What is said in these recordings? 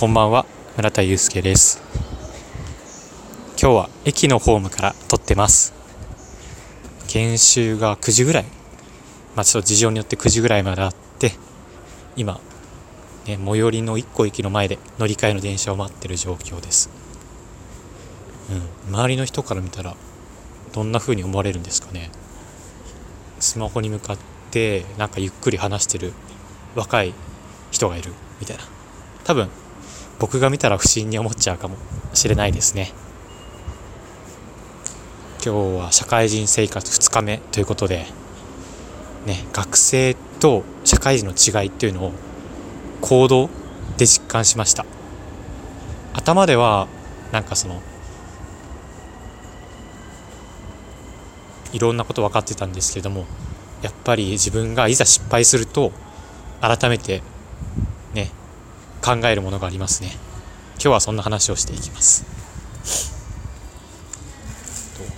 こんばんは村田祐介です。今日は駅のホームから撮ってます。研修が9時ぐらい。まあちょっと事情によって9時ぐらいまであって今ね最寄りの1個駅の前で乗り換えの電車を待ってる状況です。うん周りの人から見たらどんな風に思われるんですかね。スマホに向かってなんかゆっくり話してる若い人がいるみたいな。多分僕が見たら不審に思っちゃうかもしれないですね。今日は社会人生活2日目ということでね学生と社会人の違いっていうのを行動で実感しました。頭ではなんかそのいろんなこと分かってたんですけれどもやっぱり自分がいざ失敗すると改めて考えるものがありますね。今日はそんな話をしていきます。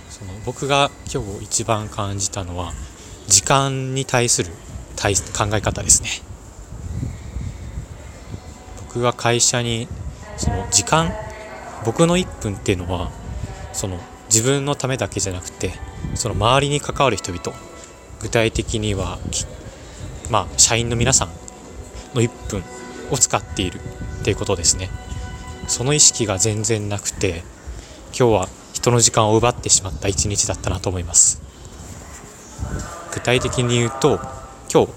その僕が今日一番感じたのは時間に対する対考え方ですね。僕が会社にその時間僕の1分っていうのはその自分のためだけじゃなくてその周りに関わる人々具体的にはまあ社員の皆さんの1分を使っているっていうことですね。その意識が全然なくて今日は人の時間を奪ってしまった一日だったなと思います。具体的に言うと今日、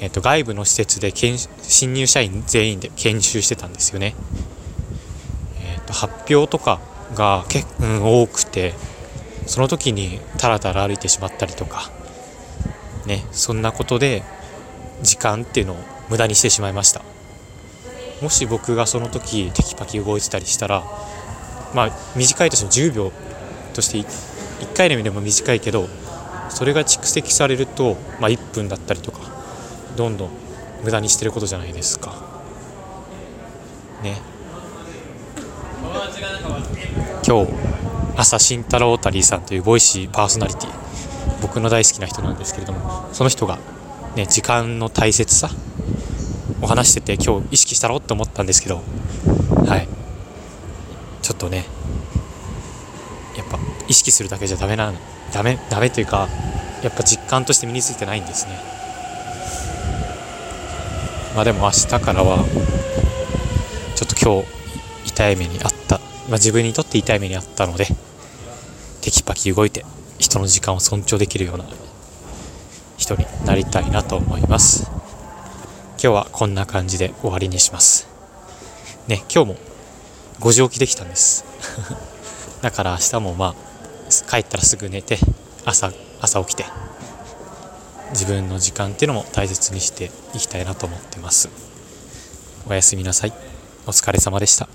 えーと、外部の施設で新入社員全員で研修してたんですよね、えーと、発表とかが結構、うん、多くてその時にタラタラ歩いてしまったりとかねそんなことで時間っていうのを無駄にしてしまいました。もし僕がその時テキパキ動いてたりしたらまあ短いとしても10秒として1回の意味でも短いけどそれが蓄積されると、まあ、1分だったりとかどんどん無駄にしてることじゃないですか。ね。今日朝慎太郎タリーさんというボイシーパーソナリティ僕の大好きな人なんですけれどもその人がね時間の大切さを話してて今日意識したろって思ったんですけどはい。ちょっとねやっぱ意識するだけじゃダメなダメダメというかやっぱ実感として身についてないんですね。まあでも明日からはちょっと今日痛い目にあった、まあ、自分にとって痛い目にあったのでテキパキ動いて人の時間を尊重できるような人になりたいなと思います。今日はこんな感じで終わりにします。ね今日も5時起きできたんです。だから明日もまあ帰ったらすぐ寝て朝朝起きて自分の時間っていうのも大切にしていきたいなと思ってます。おやすみなさい。お疲れ様でした。